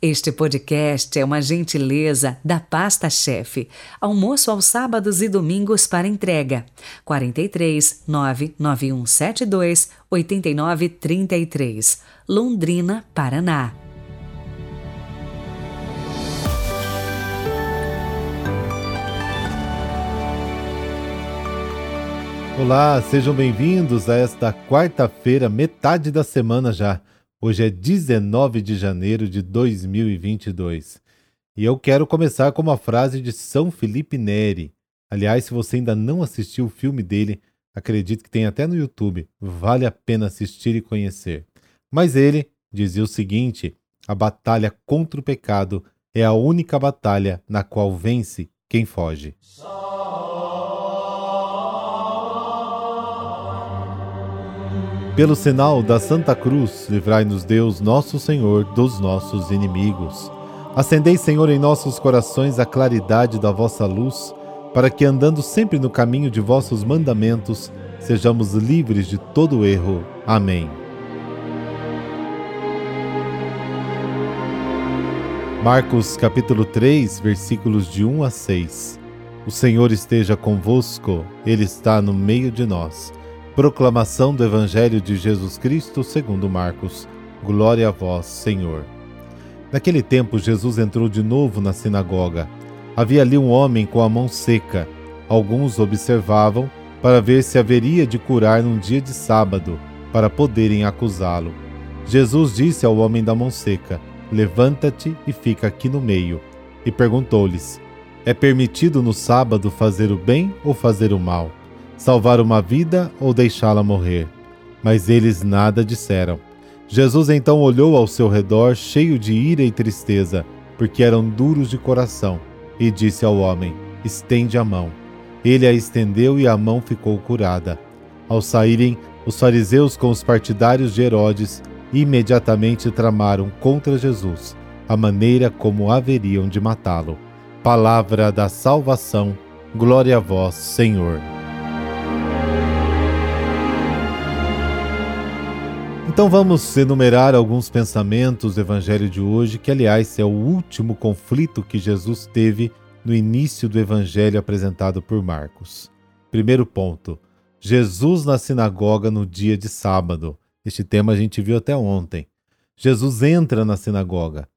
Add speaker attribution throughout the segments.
Speaker 1: Este podcast é uma gentileza da Pasta Chefe. Almoço aos sábados e domingos para entrega. 43 99172 8933, Londrina, Paraná.
Speaker 2: Olá, sejam bem-vindos a esta quarta-feira, metade da semana já. Hoje é 19 de janeiro de 2022 e eu quero começar com uma frase de São Felipe Neri. Aliás, se você ainda não assistiu o filme dele, acredito que tem até no YouTube, vale a pena assistir e conhecer. Mas ele dizia o seguinte: a batalha contra o pecado é a única batalha na qual vence quem foge. Pelo sinal da Santa Cruz, livrai-nos Deus, nosso Senhor, dos nossos inimigos. Acendei, Senhor, em nossos corações a claridade da vossa luz, para que, andando sempre no caminho de vossos mandamentos, sejamos livres de todo erro. Amém. Marcos capítulo 3, versículos de 1 a 6. O Senhor esteja convosco, Ele está no meio de nós. Proclamação do Evangelho de Jesus Cristo segundo Marcos. Glória a vós, Senhor. Naquele tempo, Jesus entrou de novo na sinagoga. Havia ali um homem com a mão seca. Alguns observavam para ver se haveria de curar num dia de sábado, para poderem acusá-lo. Jesus disse ao homem da mão seca: Levanta-te e fica aqui no meio. E perguntou-lhes: É permitido no sábado fazer o bem ou fazer o mal? Salvar uma vida ou deixá-la morrer. Mas eles nada disseram. Jesus então olhou ao seu redor, cheio de ira e tristeza, porque eram duros de coração, e disse ao homem: Estende a mão. Ele a estendeu e a mão ficou curada. Ao saírem, os fariseus com os partidários de Herodes imediatamente tramaram contra Jesus a maneira como haveriam de matá-lo. Palavra da salvação, glória a vós, Senhor. Então vamos enumerar alguns pensamentos do Evangelho de hoje, que aliás é o último conflito que Jesus teve no início do Evangelho apresentado por Marcos. Primeiro ponto: Jesus na sinagoga no dia de sábado. Este tema a gente viu até ontem. Jesus entra na sinagoga.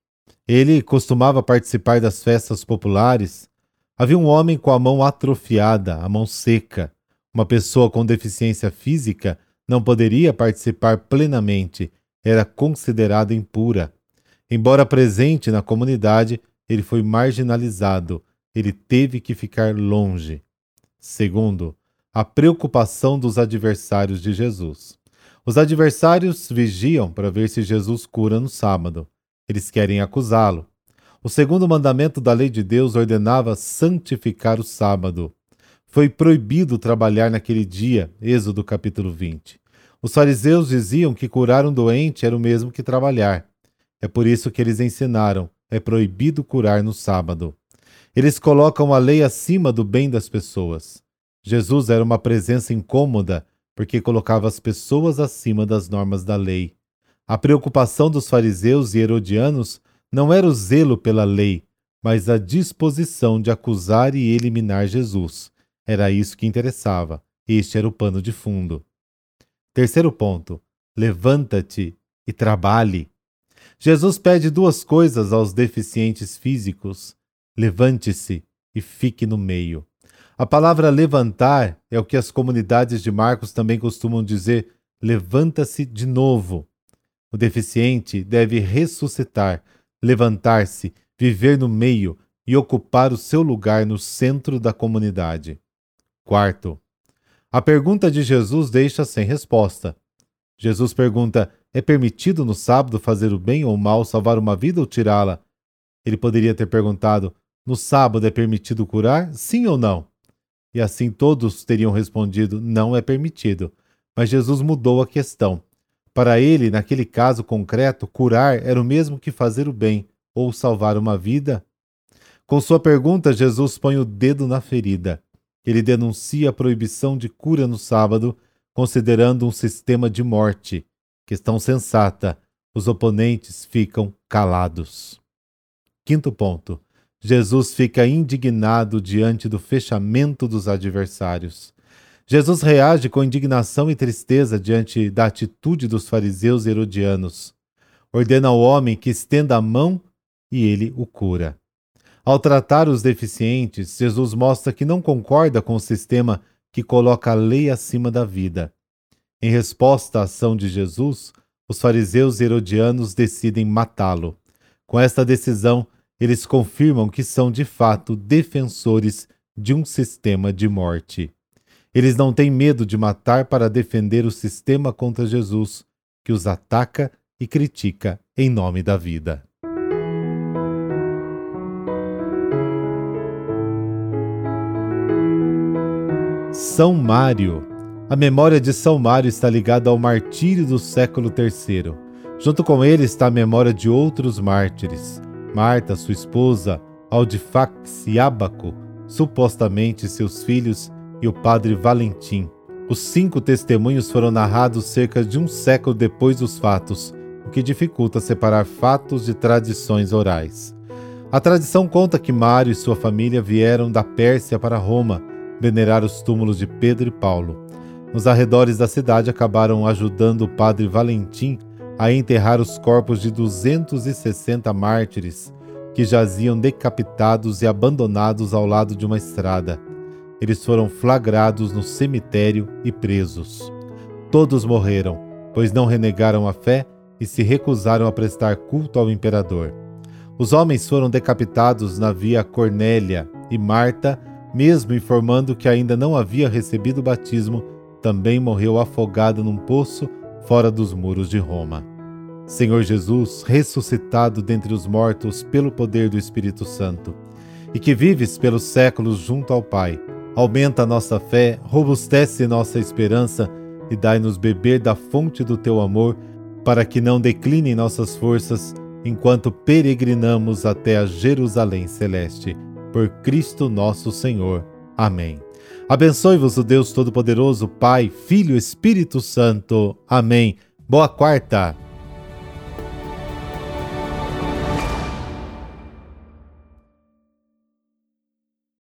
Speaker 2: Ele costumava participar das festas populares. Havia um homem com a mão atrofiada, a mão seca, uma pessoa com deficiência física não poderia participar plenamente, era considerado impura. Embora presente na comunidade, ele foi marginalizado, ele teve que ficar longe. Segundo, a preocupação dos adversários de Jesus. Os adversários vigiam para ver se Jesus cura no sábado. Eles querem acusá-lo. O segundo mandamento da lei de Deus ordenava santificar o sábado. Foi proibido trabalhar naquele dia, Êxodo capítulo 20. Os fariseus diziam que curar um doente era o mesmo que trabalhar. É por isso que eles ensinaram: é proibido curar no sábado. Eles colocam a lei acima do bem das pessoas. Jesus era uma presença incômoda porque colocava as pessoas acima das normas da lei. A preocupação dos fariseus e herodianos não era o zelo pela lei, mas a disposição de acusar e eliminar Jesus. Era isso que interessava. Este era o pano de fundo. Terceiro ponto: levanta-te e trabalhe. Jesus pede duas coisas aos deficientes físicos: levante-se e fique no meio. A palavra levantar é o que as comunidades de Marcos também costumam dizer: levanta-se de novo. O deficiente deve ressuscitar, levantar-se, viver no meio e ocupar o seu lugar no centro da comunidade. Quarto, a pergunta de Jesus deixa sem resposta. Jesus pergunta: é permitido no sábado fazer o bem ou o mal, salvar uma vida ou tirá-la? Ele poderia ter perguntado: no sábado é permitido curar? Sim ou não? E assim todos teriam respondido: não é permitido. Mas Jesus mudou a questão. Para ele, naquele caso concreto, curar era o mesmo que fazer o bem ou salvar uma vida? Com sua pergunta, Jesus põe o dedo na ferida. Ele denuncia a proibição de cura no sábado, considerando um sistema de morte. Questão sensata. Os oponentes ficam calados. Quinto ponto. Jesus fica indignado diante do fechamento dos adversários. Jesus reage com indignação e tristeza diante da atitude dos fariseus herodianos. Ordena ao homem que estenda a mão e ele o cura. Ao tratar os deficientes, Jesus mostra que não concorda com o sistema que coloca a lei acima da vida. Em resposta à ação de Jesus, os fariseus herodianos decidem matá-lo. Com esta decisão, eles confirmam que são de fato defensores de um sistema de morte. Eles não têm medo de matar para defender o sistema contra Jesus, que os ataca e critica em nome da vida. São Mário. A memória de São Mário está ligada ao martírio do século III. Junto com ele está a memória de outros mártires. Marta, sua esposa, Aldifax e Abaco, supostamente seus filhos, e o padre Valentim. Os cinco testemunhos foram narrados cerca de um século depois dos fatos, o que dificulta separar fatos de tradições orais. A tradição conta que Mário e sua família vieram da Pérsia para Roma venerar os túmulos de Pedro e Paulo. Nos arredores da cidade acabaram ajudando o padre Valentim a enterrar os corpos de 260 mártires que jaziam decapitados e abandonados ao lado de uma estrada. Eles foram flagrados no cemitério e presos. Todos morreram, pois não renegaram a fé e se recusaram a prestar culto ao imperador. Os homens foram decapitados na via Cornélia e Marta mesmo informando que ainda não havia recebido o batismo, também morreu afogada num poço fora dos muros de Roma. Senhor Jesus, ressuscitado dentre os mortos pelo poder do Espírito Santo, e que vives pelos séculos junto ao Pai, aumenta a nossa fé, robustece nossa esperança e dai-nos beber da fonte do teu amor, para que não declinem nossas forças enquanto peregrinamos até a Jerusalém celeste por Cristo nosso Senhor. Amém. Abençoe-vos o Deus Todo-Poderoso, Pai, Filho Espírito Santo. Amém. Boa quarta.